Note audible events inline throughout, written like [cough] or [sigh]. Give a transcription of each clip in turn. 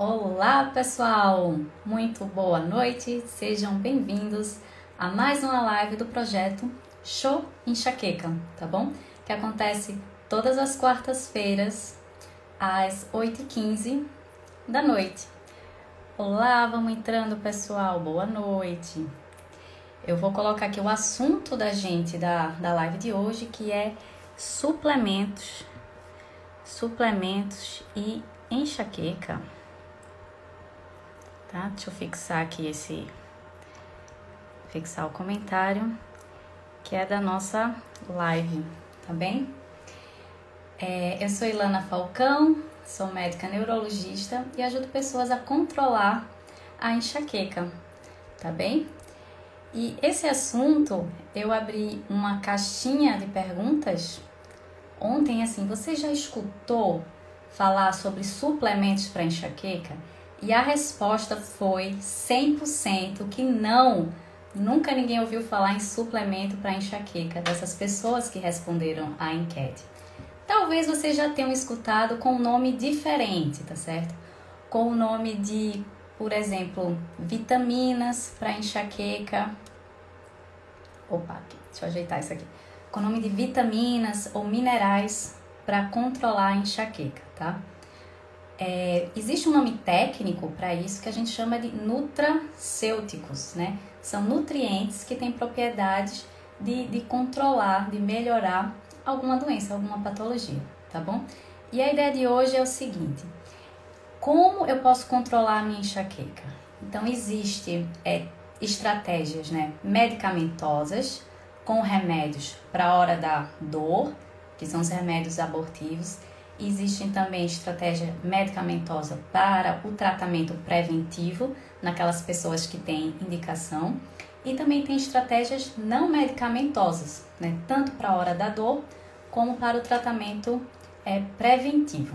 Olá, pessoal! Muito boa noite, sejam bem-vindos a mais uma live do projeto Show Enxaqueca, tá bom? Que acontece todas as quartas-feiras às 8h15 da noite. Olá, vamos entrando, pessoal, boa noite! Eu vou colocar aqui o assunto da gente da, da live de hoje, que é suplementos, suplementos e enxaqueca tá? Deixa eu fixar aqui esse fixar o comentário que é da nossa live, tá bem? É, eu sou Ilana Falcão, sou médica neurologista e ajudo pessoas a controlar a enxaqueca, tá bem? E esse assunto eu abri uma caixinha de perguntas ontem, assim, você já escutou falar sobre suplementos para enxaqueca? E a resposta foi 100% que não. Nunca ninguém ouviu falar em suplemento para enxaqueca dessas pessoas que responderam à enquete. Talvez vocês já tenham escutado com um nome diferente, tá certo? Com o nome de, por exemplo, vitaminas para enxaqueca. Opa, deixa eu ajeitar isso aqui. Com o nome de vitaminas ou minerais para controlar a enxaqueca, tá? É, existe um nome técnico para isso que a gente chama de nutracêuticos, né? São nutrientes que têm propriedades de, de controlar, de melhorar alguma doença, alguma patologia, tá bom? E a ideia de hoje é o seguinte: como eu posso controlar a minha enxaqueca? Então, existe é, estratégias né, medicamentosas com remédios para a hora da dor, que são os remédios abortivos Existem também estratégia medicamentosa para o tratamento preventivo naquelas pessoas que têm indicação e também tem estratégias não medicamentosas, né? tanto para a hora da dor como para o tratamento é, preventivo.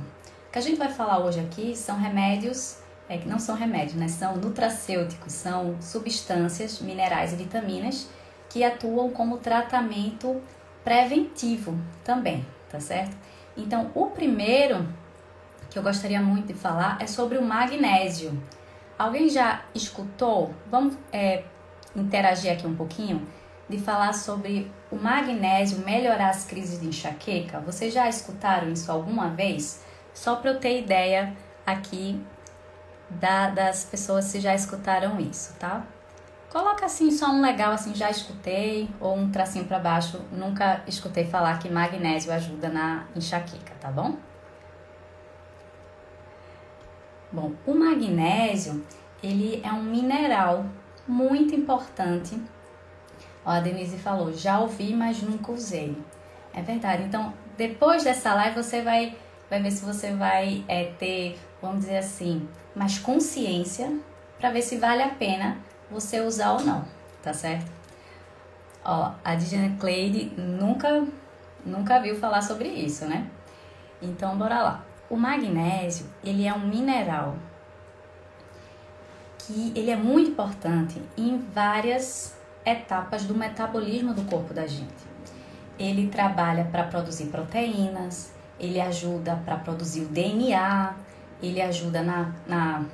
O que a gente vai falar hoje aqui são remédios, é, que não são remédios, né? são nutracêuticos, são substâncias, minerais e vitaminas que atuam como tratamento preventivo também, tá certo? Então, o primeiro que eu gostaria muito de falar é sobre o magnésio. Alguém já escutou? Vamos é, interagir aqui um pouquinho de falar sobre o magnésio melhorar as crises de enxaqueca. Vocês já escutaram isso alguma vez? Só para eu ter ideia aqui da, das pessoas se já escutaram isso, tá? Coloca assim só um legal assim, já escutei, ou um tracinho para baixo, nunca escutei falar que magnésio ajuda na enxaqueca, tá bom? Bom, o magnésio, ele é um mineral muito importante. Ó, a Denise falou, já ouvi, mas nunca usei. É verdade. Então, depois dessa live, você vai, vai ver se você vai é, ter, vamos dizer assim, mais consciência para ver se vale a pena você usar ou não, tá certo? Ó, a Diana Cleide nunca, nunca viu falar sobre isso, né? Então, bora lá. O magnésio, ele é um mineral que ele é muito importante em várias etapas do metabolismo do corpo da gente. Ele trabalha para produzir proteínas, ele ajuda para produzir o DNA, ele ajuda na, na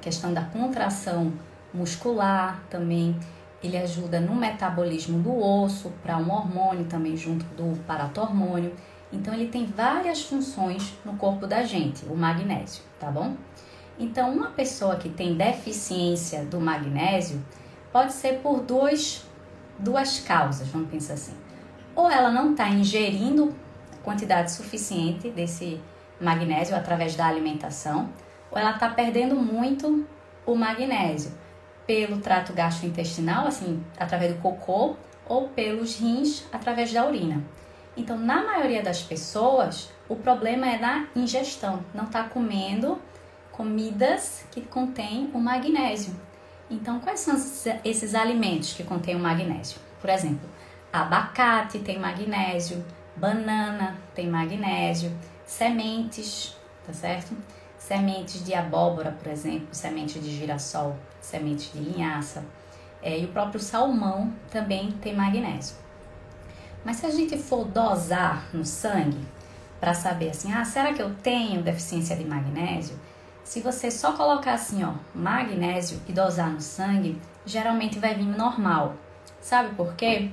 questão da contração muscular também. Ele ajuda no metabolismo do osso, para um hormônio também junto do paratormônio. Então ele tem várias funções no corpo da gente, o magnésio, tá bom? Então uma pessoa que tem deficiência do magnésio pode ser por dois, duas causas, vamos pensar assim. Ou ela não está ingerindo quantidade suficiente desse magnésio através da alimentação, ou ela está perdendo muito o magnésio pelo trato gastrointestinal, assim, através do cocô, ou pelos rins, através da urina. Então, na maioria das pessoas, o problema é na ingestão, não está comendo comidas que contêm o magnésio. Então, quais são esses alimentos que contêm o magnésio? Por exemplo, abacate tem magnésio, banana tem magnésio, sementes, tá certo? Sementes de abóbora, por exemplo, sementes de girassol, sementes de linhaça. É, e o próprio salmão também tem magnésio. Mas se a gente for dosar no sangue para saber assim, ah, será que eu tenho deficiência de magnésio? Se você só colocar assim, ó, magnésio e dosar no sangue, geralmente vai vir normal. Sabe por quê?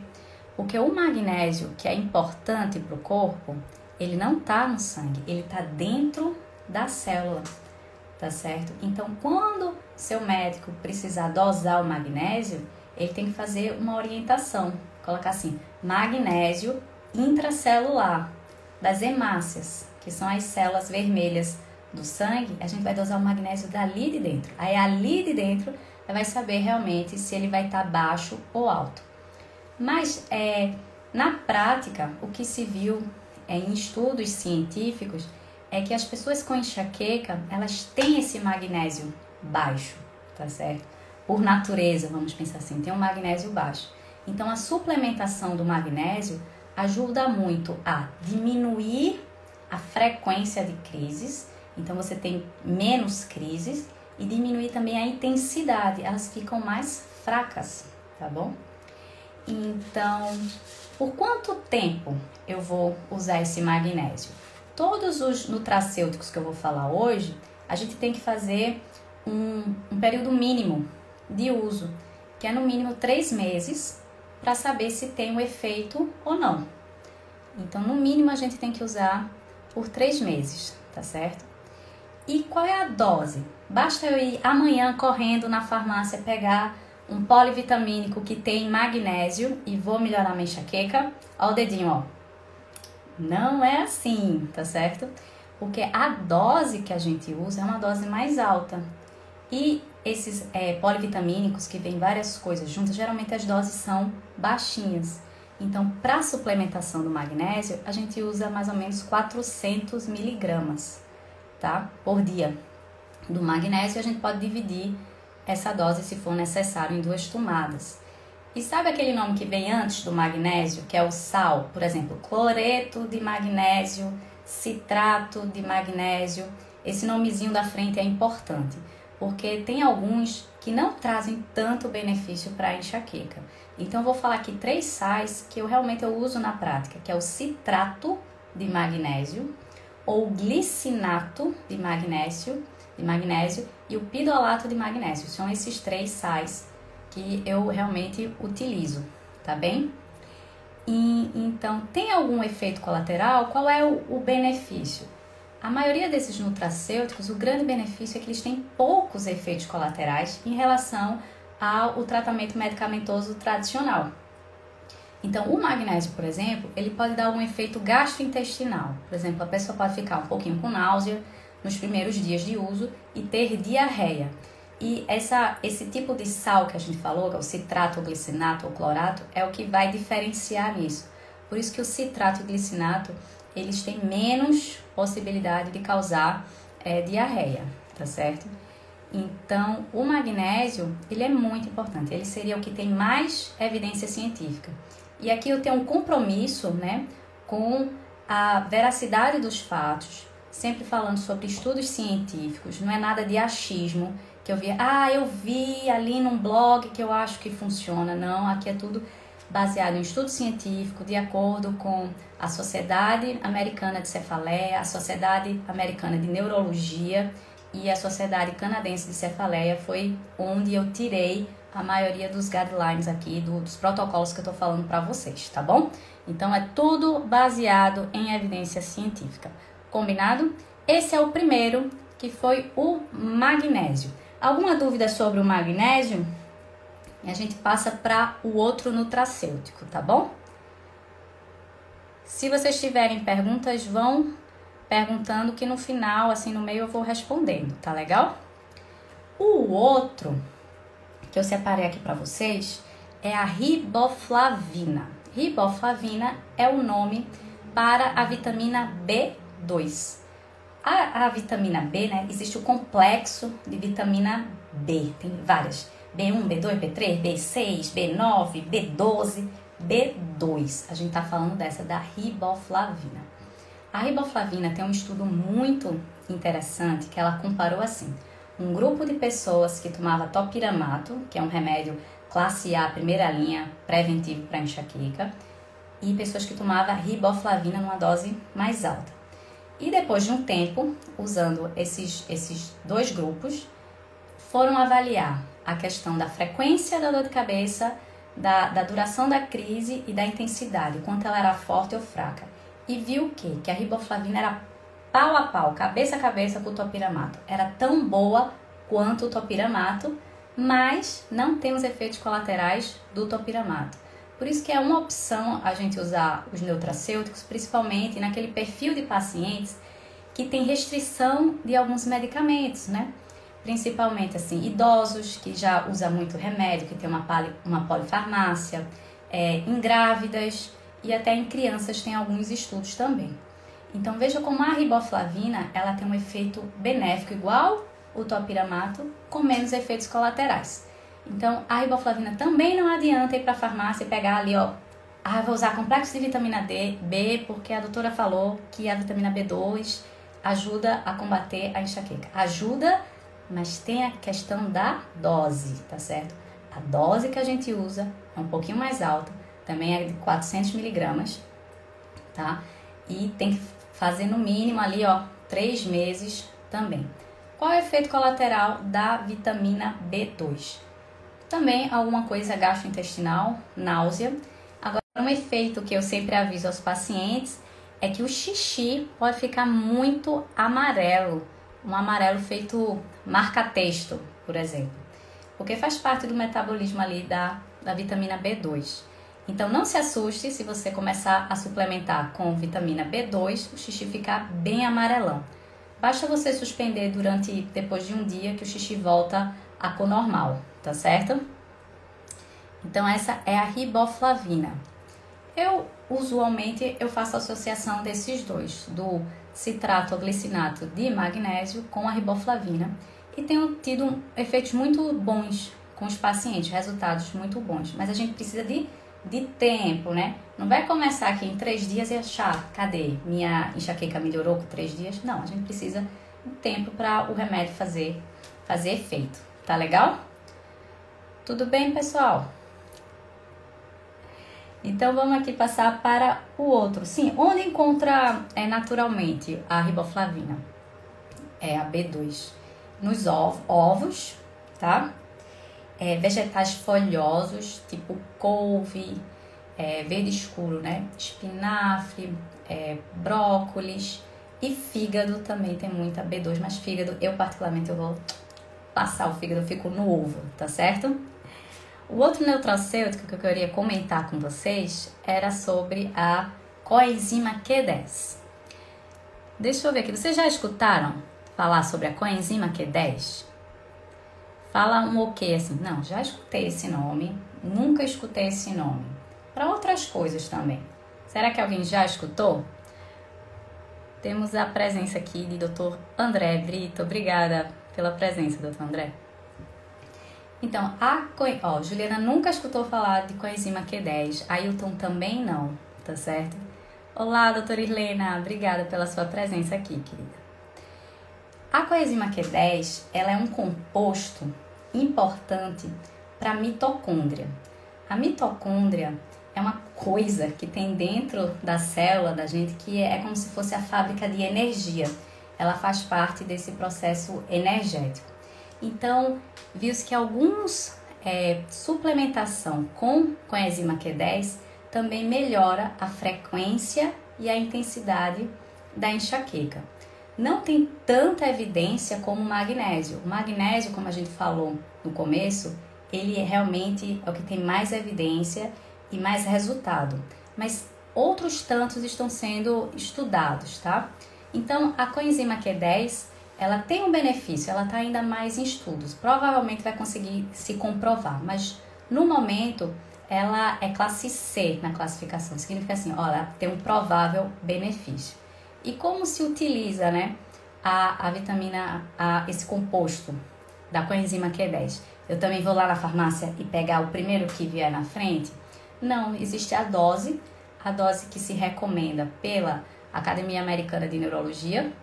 Porque o magnésio, que é importante para o corpo, ele não está no sangue, ele está dentro da célula, tá certo? Então, quando seu médico precisar dosar o magnésio, ele tem que fazer uma orientação, colocar assim, magnésio intracelular das hemácias, que são as células vermelhas do sangue, a gente vai dosar o magnésio dali de dentro. Aí ali de dentro vai saber realmente se ele vai estar tá baixo ou alto. Mas é, na prática, o que se viu é, em estudos científicos é que as pessoas com enxaqueca, elas têm esse magnésio baixo, tá certo? Por natureza, vamos pensar assim, tem um magnésio baixo. Então a suplementação do magnésio ajuda muito a diminuir a frequência de crises então você tem menos crises e diminuir também a intensidade, elas ficam mais fracas, tá bom? Então, por quanto tempo eu vou usar esse magnésio? Todos os nutracêuticos que eu vou falar hoje, a gente tem que fazer um, um período mínimo de uso, que é no mínimo três meses, para saber se tem um efeito ou não. Então, no mínimo, a gente tem que usar por três meses, tá certo? E qual é a dose? Basta eu ir amanhã correndo na farmácia pegar um polivitamínico que tem magnésio e vou melhorar minha enxaqueca? Ó o dedinho, ó. Não é assim, tá certo? Porque a dose que a gente usa é uma dose mais alta. E esses é, polivitamínicos que vêm várias coisas juntas, geralmente as doses são baixinhas. Então, para suplementação do magnésio, a gente usa mais ou menos 400 miligramas tá? Por dia do magnésio, a gente pode dividir essa dose, se for necessário, em duas tomadas. E sabe aquele nome que vem antes do magnésio, que é o sal? Por exemplo, cloreto de magnésio, citrato de magnésio. Esse nomezinho da frente é importante, porque tem alguns que não trazem tanto benefício para a enxaqueca. Então, vou falar aqui três sais que eu realmente eu uso na prática, que é o citrato de magnésio, ou glicinato de magnésio, de magnésio e o pidolato de magnésio. São esses três sais que eu realmente utilizo, tá bem? E, então, tem algum efeito colateral? Qual é o, o benefício? A maioria desses nutracêuticos, o grande benefício é que eles têm poucos efeitos colaterais em relação ao tratamento medicamentoso tradicional. Então, o magnésio, por exemplo, ele pode dar um efeito gastrointestinal. Por exemplo, a pessoa pode ficar um pouquinho com náusea nos primeiros dias de uso e ter diarreia. E essa, esse tipo de sal que a gente falou, que é o citrato, o glicinato ou clorato, é o que vai diferenciar nisso. Por isso que o citrato e o glicinato, eles têm menos possibilidade de causar é, diarreia, tá certo? Então, o magnésio, ele é muito importante. Ele seria o que tem mais evidência científica. E aqui eu tenho um compromisso né, com a veracidade dos fatos, sempre falando sobre estudos científicos, não é nada de achismo, que eu vi, ah, eu vi ali num blog que eu acho que funciona. Não, aqui é tudo baseado em estudo científico, de acordo com a Sociedade Americana de Cefaleia, a Sociedade Americana de Neurologia e a Sociedade Canadense de Cefaleia, foi onde eu tirei a maioria dos guidelines aqui, do, dos protocolos que eu tô falando para vocês, tá bom? Então é tudo baseado em evidência científica. Combinado? Esse é o primeiro, que foi o magnésio. Alguma dúvida sobre o magnésio? E a gente passa para o outro nutracêutico, tá bom? Se vocês tiverem perguntas, vão perguntando que no final, assim no meio, eu vou respondendo, tá legal? O outro que eu separei aqui para vocês é a riboflavina. Riboflavina é o nome para a vitamina B2. A, a vitamina B, né, existe o complexo de vitamina B, tem várias. B1, B2, B3, B6, B9, B12, B2. A gente está falando dessa da riboflavina. A riboflavina tem um estudo muito interessante que ela comparou assim: um grupo de pessoas que tomava topiramato, que é um remédio classe A, primeira linha, preventivo para enxaqueca, e pessoas que tomavam riboflavina numa dose mais alta. E depois de um tempo, usando esses, esses dois grupos, foram avaliar a questão da frequência da dor de cabeça, da, da duração da crise e da intensidade, quanto ela era forte ou fraca. E viu o quê? Que a riboflavina era pau a pau, cabeça a cabeça com o topiramato. Era tão boa quanto o topiramato, mas não tem os efeitos colaterais do topiramato. Por isso que é uma opção a gente usar os neutracêuticos, principalmente naquele perfil de pacientes que tem restrição de alguns medicamentos, né? Principalmente assim, idosos que já usam muito remédio, que tem uma, pali, uma polifarmácia, é, em grávidas e até em crianças tem alguns estudos também. Então veja como a riboflavina ela tem um efeito benéfico igual o topiramato, com menos efeitos colaterais. Então, a riboflavina também não adianta ir para a farmácia e pegar ali, ó. Ah, vou usar complexo de vitamina D, B, porque a doutora falou que a vitamina B2 ajuda a combater a enxaqueca. Ajuda, mas tem a questão da dose, tá certo? A dose que a gente usa é um pouquinho mais alta, também é de 400 miligramas, tá? E tem que fazer no mínimo ali, ó, três meses também. Qual é o efeito colateral da vitamina B2? Também alguma coisa gastrointestinal, náusea. Agora, um efeito que eu sempre aviso aos pacientes é que o xixi pode ficar muito amarelo, um amarelo feito marca-texto, por exemplo, porque faz parte do metabolismo ali da, da vitamina B2. Então não se assuste se você começar a suplementar com vitamina B2, o xixi ficar bem amarelão. Basta você suspender durante depois de um dia que o xixi volta à cor normal tá certo? Então essa é a riboflavina. Eu usualmente eu faço associação desses dois, do citrato glicinato de magnésio com a riboflavina e tenho tido efeitos muito bons com os pacientes, resultados muito bons. Mas a gente precisa de, de tempo, né? Não vai começar aqui em três dias e achar, cadê? Minha enxaqueca melhorou com três dias? Não, a gente precisa de tempo para o remédio fazer, fazer efeito. Tá legal? Tudo bem, pessoal? Então vamos aqui passar para o outro. Sim, onde encontra é, naturalmente a riboflavina? É a B2. Nos ovos, tá? É, vegetais folhosos, tipo couve, é, verde escuro, né? Espinafre, é, brócolis e fígado também tem muita B2, mas fígado eu particularmente eu vou passar o fígado, eu fico no ovo, tá certo? O outro neutracêutico que eu queria comentar com vocês era sobre a coenzima Q10. Deixa eu ver aqui, vocês já escutaram falar sobre a coenzima Q10? Fala um o assim? Não, já escutei esse nome, nunca escutei esse nome. Para outras coisas também. Será que alguém já escutou? Temos a presença aqui de Dr. André Brito. Obrigada pela presença, Dr. André. Então, a ó, Juliana nunca escutou falar de coenzima Q10, Ailton também não, tá certo? Olá, doutora Irlena, obrigada pela sua presença aqui, querida. A coenzima Q10, ela é um composto importante para a mitocôndria. A mitocôndria é uma coisa que tem dentro da célula da gente que é como se fosse a fábrica de energia. Ela faz parte desse processo energético. Então, viu-se que alguns é, suplementação com coenzima Q10 também melhora a frequência e a intensidade da enxaqueca. Não tem tanta evidência como o magnésio. O magnésio, como a gente falou no começo, ele é realmente é o que tem mais evidência e mais resultado. Mas outros tantos estão sendo estudados, tá? Então, a coenzima Q10 ela tem um benefício, ela está ainda mais em estudos. Provavelmente vai conseguir se comprovar, mas no momento ela é classe C na classificação. Significa assim, olha, tem um provável benefício. E como se utiliza, né, a, a vitamina, a, esse composto da coenzima Q10? Eu também vou lá na farmácia e pegar o primeiro que vier na frente? Não, existe a dose, a dose que se recomenda pela Academia Americana de Neurologia,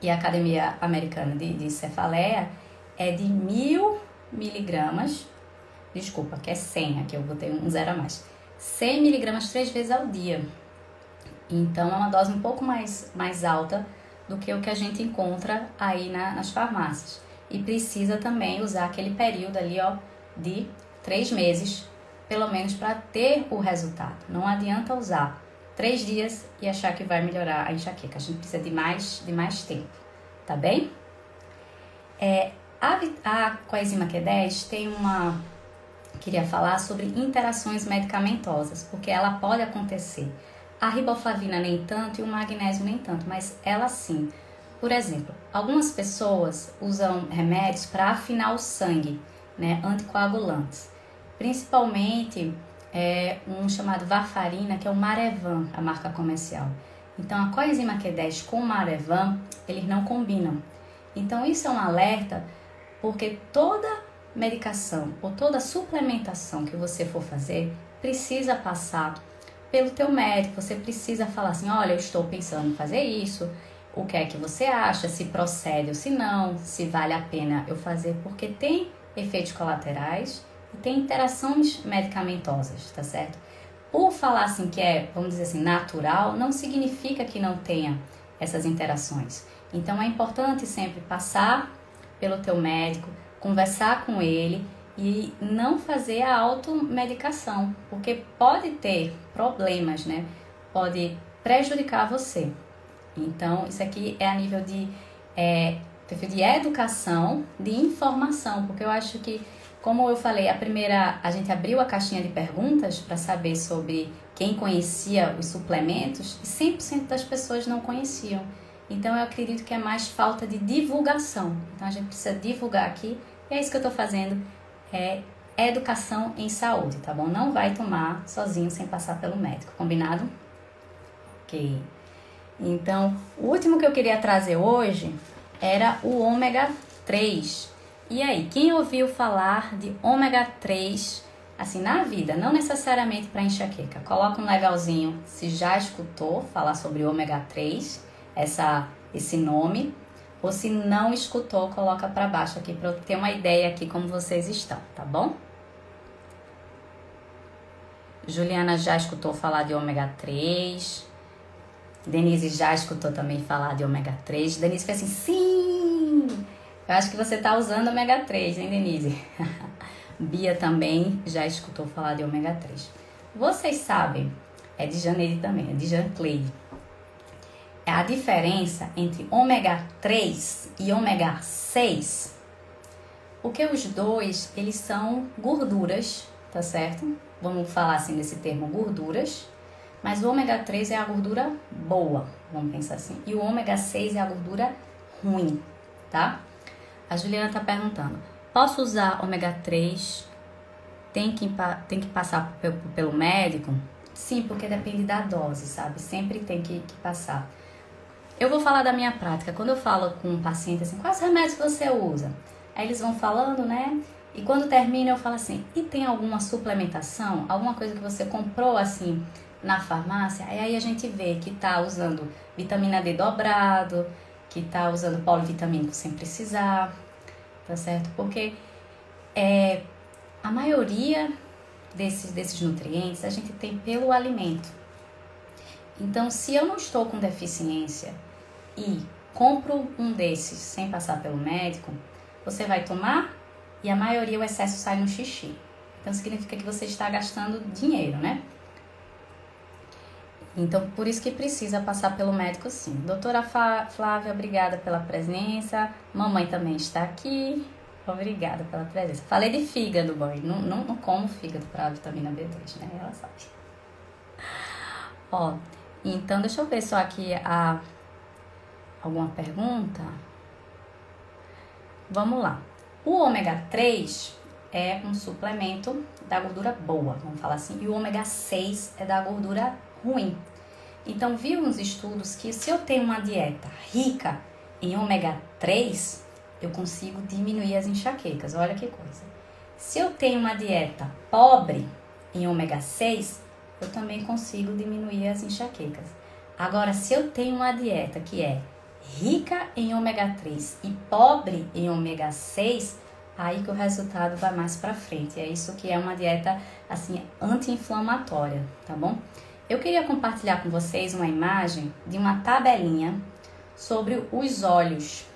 e a Academia Americana de, de Cefaleia é de mil miligramas, desculpa, que é 100, aqui eu botei um zero a mais, 100 miligramas três vezes ao dia. Então é uma dose um pouco mais, mais alta do que o que a gente encontra aí na, nas farmácias. E precisa também usar aquele período ali, ó, de três meses, pelo menos para ter o resultado. Não adianta usar três dias e achar que vai melhorar a enxaqueca. A gente precisa de mais, de mais tempo, tá bem? É, a, a coenzima Q10 tem uma queria falar sobre interações medicamentosas, porque ela pode acontecer. A riboflavina nem tanto e o magnésio nem tanto, mas ela sim. Por exemplo, algumas pessoas usam remédios para afinar o sangue, né, anticoagulantes. Principalmente é, um chamado varfarina, que é o Marevan, a marca comercial. Então, a coenzima Q10 com o Marevan, eles não combinam. Então, isso é um alerta, porque toda medicação ou toda suplementação que você for fazer precisa passar pelo teu médico. Você precisa falar assim, olha, eu estou pensando em fazer isso. O que é que você acha? Se procede ou se não? Se vale a pena eu fazer? Porque tem efeitos colaterais tem interações medicamentosas, tá certo? Por falar assim que é, vamos dizer assim, natural, não significa que não tenha essas interações. Então é importante sempre passar pelo teu médico, conversar com ele e não fazer a automedicação, porque pode ter problemas, né? Pode prejudicar você. Então, isso aqui é a nível de, é, de educação, de informação, porque eu acho que, como eu falei, a primeira, a gente abriu a caixinha de perguntas para saber sobre quem conhecia os suplementos e 100% das pessoas não conheciam. Então, eu acredito que é mais falta de divulgação. Então, a gente precisa divulgar aqui e é isso que eu estou fazendo, é educação em saúde, tá bom? Não vai tomar sozinho sem passar pelo médico, combinado? Ok. Então, o último que eu queria trazer hoje era o ômega 3. E aí, quem ouviu falar de ômega 3 assim na vida, não necessariamente para enxaqueca? Coloca um legalzinho se já escutou falar sobre ômega 3, essa esse nome ou se não escutou, coloca para baixo aqui para eu ter uma ideia aqui como vocês estão, tá bom? Juliana já escutou falar de ômega 3. Denise já escutou também falar de ômega 3. Denise fez assim, sim! Eu acho que você tá usando ômega 3, hein, Denise? [laughs] Bia também já escutou falar de ômega 3. Vocês sabem, é de Janeiro também, é de Jean Cleide é a diferença entre ômega 3 e ômega 6, porque os dois, eles são gorduras, tá certo? Vamos falar assim desse termo gorduras, mas o ômega 3 é a gordura boa, vamos pensar assim, e o ômega 6 é a gordura ruim, tá? A Juliana tá perguntando, posso usar ômega 3? Tem que, tem que passar pelo médico? Sim, porque depende da dose, sabe? Sempre tem que, que passar. Eu vou falar da minha prática. Quando eu falo com um paciente assim, quais remédios você usa? Aí eles vão falando, né? E quando termina eu falo assim, e tem alguma suplementação? Alguma coisa que você comprou assim na farmácia? Aí, aí a gente vê que tá usando vitamina D dobrado, que tá usando polivitamínico sem precisar, tá certo? Porque é, a maioria desses, desses nutrientes a gente tem pelo alimento. Então, se eu não estou com deficiência e compro um desses sem passar pelo médico, você vai tomar e a maioria o excesso sai no xixi. Então significa que você está gastando dinheiro, né? Então, por isso que precisa passar pelo médico sim. Doutora Flávia, obrigada pela presença. Mamãe também está aqui. Obrigada pela presença. Falei de fígado, boy. Não, não, não como fígado para vitamina B2, né? Ela sabe. Ó, então deixa eu ver só aqui a Alguma pergunta? Vamos lá. O ômega 3 é um suplemento da gordura boa, vamos falar assim, e o ômega 6 é da gordura ruim. Então, vi uns estudos que se eu tenho uma dieta rica em ômega 3, eu consigo diminuir as enxaquecas. Olha que coisa. Se eu tenho uma dieta pobre em ômega 6, eu também consigo diminuir as enxaquecas. Agora, se eu tenho uma dieta que é rica em ômega 3 e pobre em ômega 6, aí que o resultado vai mais para frente. É isso que é uma dieta assim anti-inflamatória, tá bom? Eu queria compartilhar com vocês uma imagem de uma tabelinha sobre os olhos,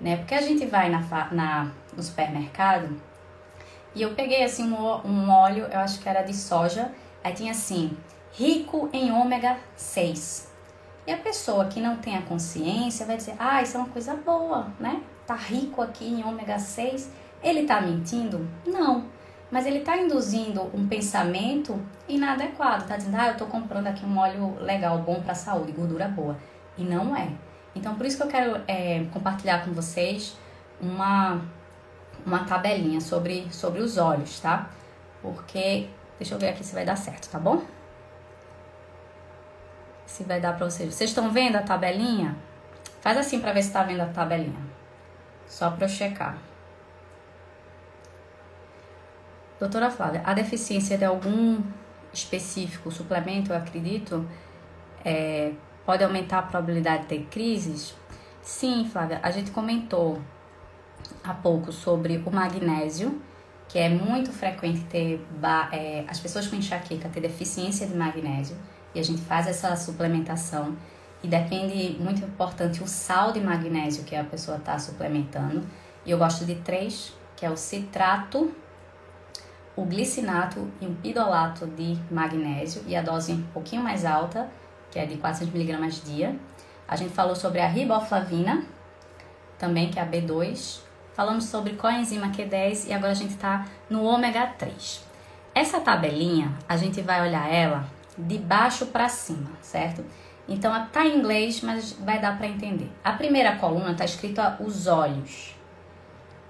né? Porque a gente vai na, na, no supermercado e eu peguei assim um, um óleo, eu acho que era de soja, aí tinha assim, rico em ômega 6. E a pessoa que não tem a consciência vai dizer, ah, isso é uma coisa boa, né? Tá rico aqui em ômega 6. Ele tá mentindo? Não. Mas ele tá induzindo um pensamento inadequado. Tá dizendo, ah, eu tô comprando aqui um óleo legal, bom pra saúde, gordura boa. E não é. Então, por isso que eu quero é, compartilhar com vocês uma, uma tabelinha sobre, sobre os olhos, tá? Porque, deixa eu ver aqui se vai dar certo, tá bom? Se vai dar pra vocês. Vocês estão vendo a tabelinha? Faz assim pra ver se tá vendo a tabelinha. Só pra eu checar. Doutora Flávia, a deficiência de algum específico suplemento, eu acredito, é, pode aumentar a probabilidade de ter crises? Sim, Flávia, a gente comentou há pouco sobre o magnésio, que é muito frequente ter é, as pessoas com enxaqueca ter deficiência de magnésio e a gente faz essa suplementação e depende muito importante o sal de magnésio que a pessoa está suplementando e eu gosto de três que é o citrato o glicinato e um pidolato de magnésio e a dose um pouquinho mais alta que é de 400mg dia. A gente falou sobre a riboflavina, também, que é a B2. Falamos sobre coenzima Q10 e agora a gente está no ômega 3. Essa tabelinha, a gente vai olhar ela de baixo para cima, certo? Então, tá em inglês, mas vai dar para entender. A primeira coluna tá escrito os olhos.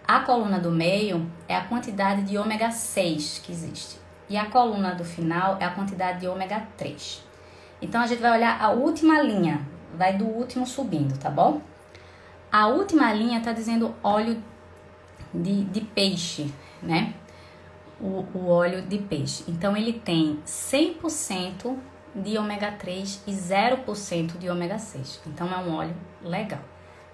A coluna do meio é a quantidade de ômega 6 que existe. E a coluna do final é a quantidade de ômega 3. Então a gente vai olhar a última linha, vai do último subindo, tá bom? A última linha tá dizendo óleo de, de peixe, né? O, o óleo de peixe. Então ele tem 100% de ômega 3 e 0% de ômega 6. Então é um óleo legal.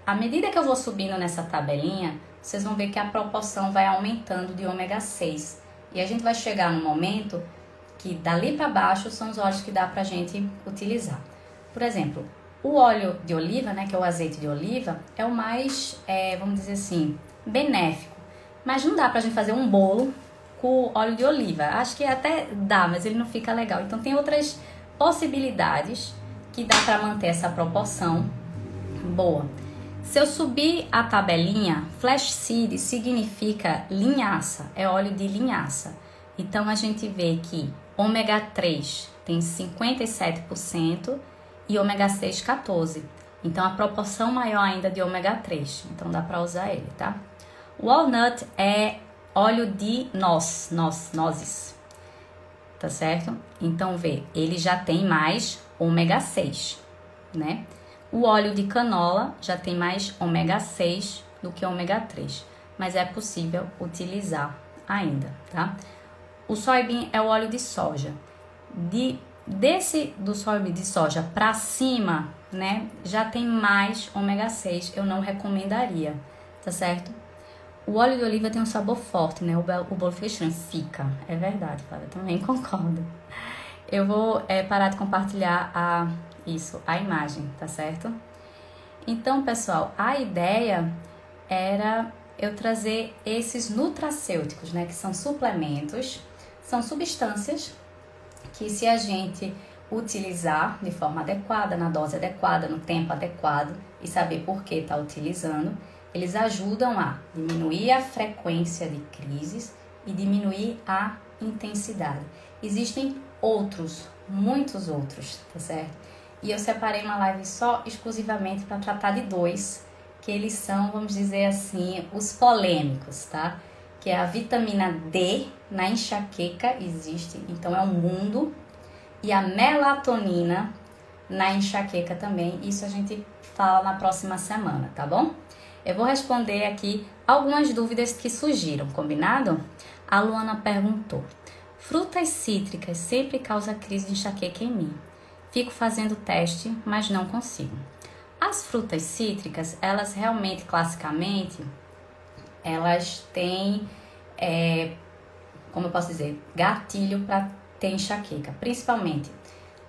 À medida que eu vou subindo nessa tabelinha, vocês vão ver que a proporção vai aumentando de ômega 6. E a gente vai chegar no momento que dali para baixo são os óleos que dá para gente utilizar. Por exemplo, o óleo de oliva, né, que é o azeite de oliva, é o mais, é, vamos dizer assim, benéfico. Mas não dá para a gente fazer um bolo com óleo de oliva. Acho que até dá, mas ele não fica legal. Então tem outras possibilidades que dá para manter essa proporção boa. Se eu subir a tabelinha, flash seed significa linhaça, é óleo de linhaça. Então a gente vê que ômega 3 tem 57% e ômega 6 14%. Então a proporção maior ainda de ômega 3, então dá para usar ele, tá? Walnut é óleo de noz, noz, nozes, tá certo? Então vê, ele já tem mais ômega 6, né? O óleo de canola já tem mais ômega 6 do que ômega 3, mas é possível utilizar ainda, tá? O soybean é o óleo de soja. De, desse do soybean de soja para cima, né, já tem mais ômega 6, eu não recomendaria, tá certo? O óleo de oliva tem um sabor forte, né? O, bolo fica. Fica, é verdade, Flávia, também [laughs] concordo. Eu vou é, parar de compartilhar a, isso, a imagem, tá certo? Então, pessoal, a ideia era eu trazer esses nutracêuticos, né? Que são suplementos são substâncias que, se a gente utilizar de forma adequada, na dose adequada, no tempo adequado e saber por que está utilizando, eles ajudam a diminuir a frequência de crises e diminuir a intensidade. Existem outros, muitos outros, tá certo? E eu separei uma live só exclusivamente para tratar de dois, que eles são, vamos dizer assim, os polêmicos, tá? que é a vitamina D na enxaqueca existe, então é um mundo, e a melatonina na enxaqueca também. Isso a gente fala na próxima semana, tá bom? Eu vou responder aqui algumas dúvidas que surgiram, combinado? A Luana perguntou: Frutas cítricas sempre causa crise de enxaqueca em mim. Fico fazendo teste, mas não consigo. As frutas cítricas, elas realmente classicamente elas têm, é, como eu posso dizer, gatilho para ter enxaqueca, principalmente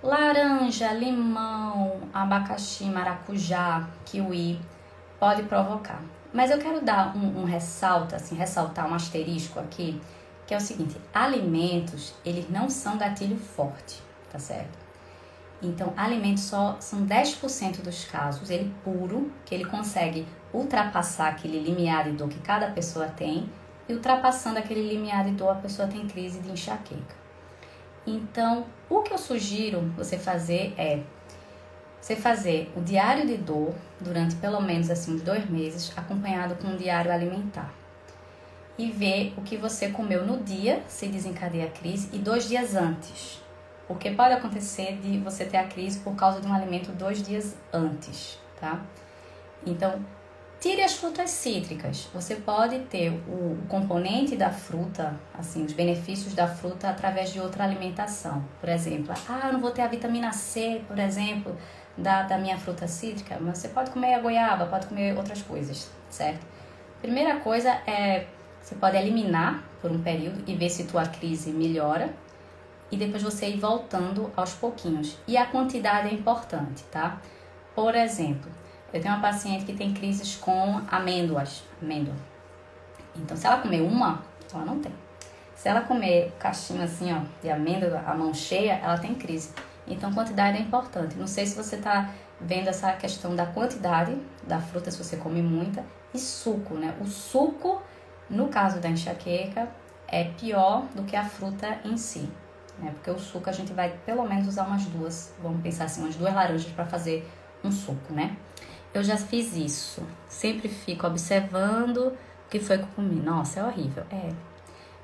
Laranja, limão, abacaxi, maracujá, kiwi pode provocar. Mas eu quero dar um, um ressalto, assim, ressaltar um asterisco aqui, que é o seguinte: alimentos, eles não são gatilho forte, tá certo? Então, alimentos só são 10% dos casos, ele puro, que ele consegue ultrapassar aquele limiar de dor que cada pessoa tem, e ultrapassando aquele limiar de dor, a pessoa tem crise de enxaqueca. Então, o que eu sugiro você fazer é você fazer o diário de dor durante pelo menos assim uns dois meses, acompanhado com um diário alimentar. E ver o que você comeu no dia, se desencadeia a crise, e dois dias antes. Porque pode acontecer de você ter a crise por causa de um alimento dois dias antes, tá? Então, Tire as frutas cítricas. Você pode ter o componente da fruta, assim, os benefícios da fruta através de outra alimentação. Por exemplo, ah, não vou ter a vitamina C, por exemplo, da, da minha fruta cítrica, mas você pode comer a goiaba, pode comer outras coisas, certo? Primeira coisa é você pode eliminar por um período e ver se tua crise melhora e depois você ir voltando aos pouquinhos. E a quantidade é importante, tá? Por exemplo, eu tenho uma paciente que tem crises com amêndoas, amêndoa. Então, se ela comer uma, ela não tem. Se ela comer caixinho assim, ó, de amêndoa, a mão cheia, ela tem crise. Então, quantidade é importante. Não sei se você está vendo essa questão da quantidade da fruta, se você come muita, e suco, né? O suco, no caso da enxaqueca, é pior do que a fruta em si. Né? Porque o suco a gente vai pelo menos usar umas duas, vamos pensar assim, umas duas laranjas para fazer um suco, né? eu já fiz isso. Sempre fico observando o que foi que eu comi. Nossa, é horrível. É.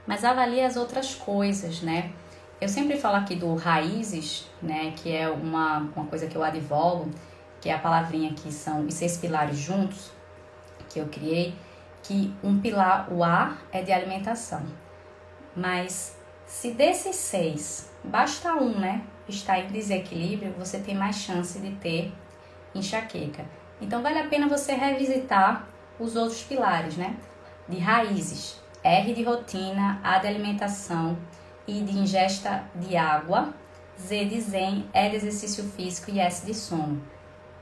Mas avalie as outras coisas, né? Eu sempre falo aqui do raízes, né? Que é uma, uma coisa que eu advogo, que é a palavrinha que são os seis pilares juntos, que eu criei, que um pilar, o A, é de alimentação. Mas se desses seis, basta um, né? Está em desequilíbrio, você tem mais chance de ter enxaqueca. Então vale a pena você revisitar os outros pilares, né? De raízes, R de rotina, A de alimentação, I de ingesta de água, Z de zen, E de exercício físico e S de sono.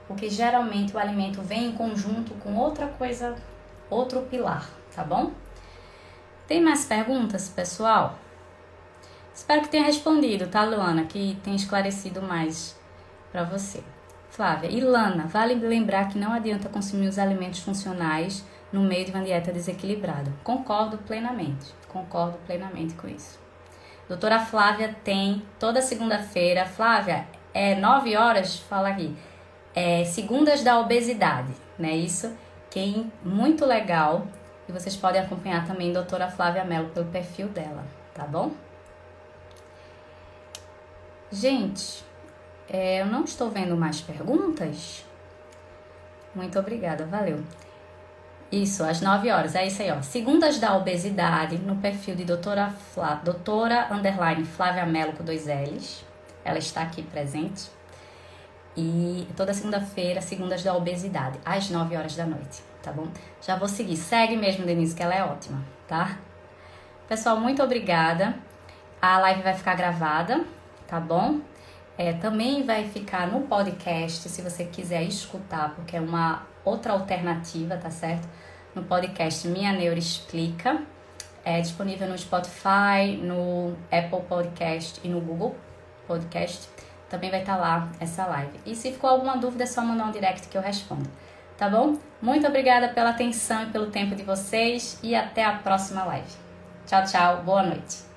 Porque geralmente o alimento vem em conjunto com outra coisa, outro pilar, tá bom? Tem mais perguntas, pessoal? Espero que tenha respondido, tá, Luana? Que tenha esclarecido mais para você. Flávia, Ilana, vale lembrar que não adianta consumir os alimentos funcionais no meio de uma dieta desequilibrada. Concordo plenamente, concordo plenamente com isso. Doutora Flávia tem toda segunda-feira. Flávia, é nove horas, fala aqui. É, segundas da obesidade, né? Isso que é muito legal. E vocês podem acompanhar também a doutora Flávia Mello pelo perfil dela, tá bom? Gente, é, eu não estou vendo mais perguntas. Muito obrigada, valeu. Isso, às 9 horas, é isso aí, ó. Segundas da obesidade, no perfil de doutora, Flá, doutora underline Flávia Mello com dois L's. Ela está aqui presente. E toda segunda-feira, segundas da obesidade, às 9 horas da noite, tá bom? Já vou seguir. Segue mesmo, Denise, que ela é ótima, tá? Pessoal, muito obrigada. A live vai ficar gravada, tá bom? É, também vai ficar no podcast, se você quiser escutar, porque é uma outra alternativa, tá certo? No podcast Minha Neuro Explica. É disponível no Spotify, no Apple Podcast e no Google Podcast. Também vai estar tá lá essa live. E se ficou alguma dúvida, é só mandar um direct que eu respondo. Tá bom? Muito obrigada pela atenção e pelo tempo de vocês e até a próxima live. Tchau, tchau. Boa noite.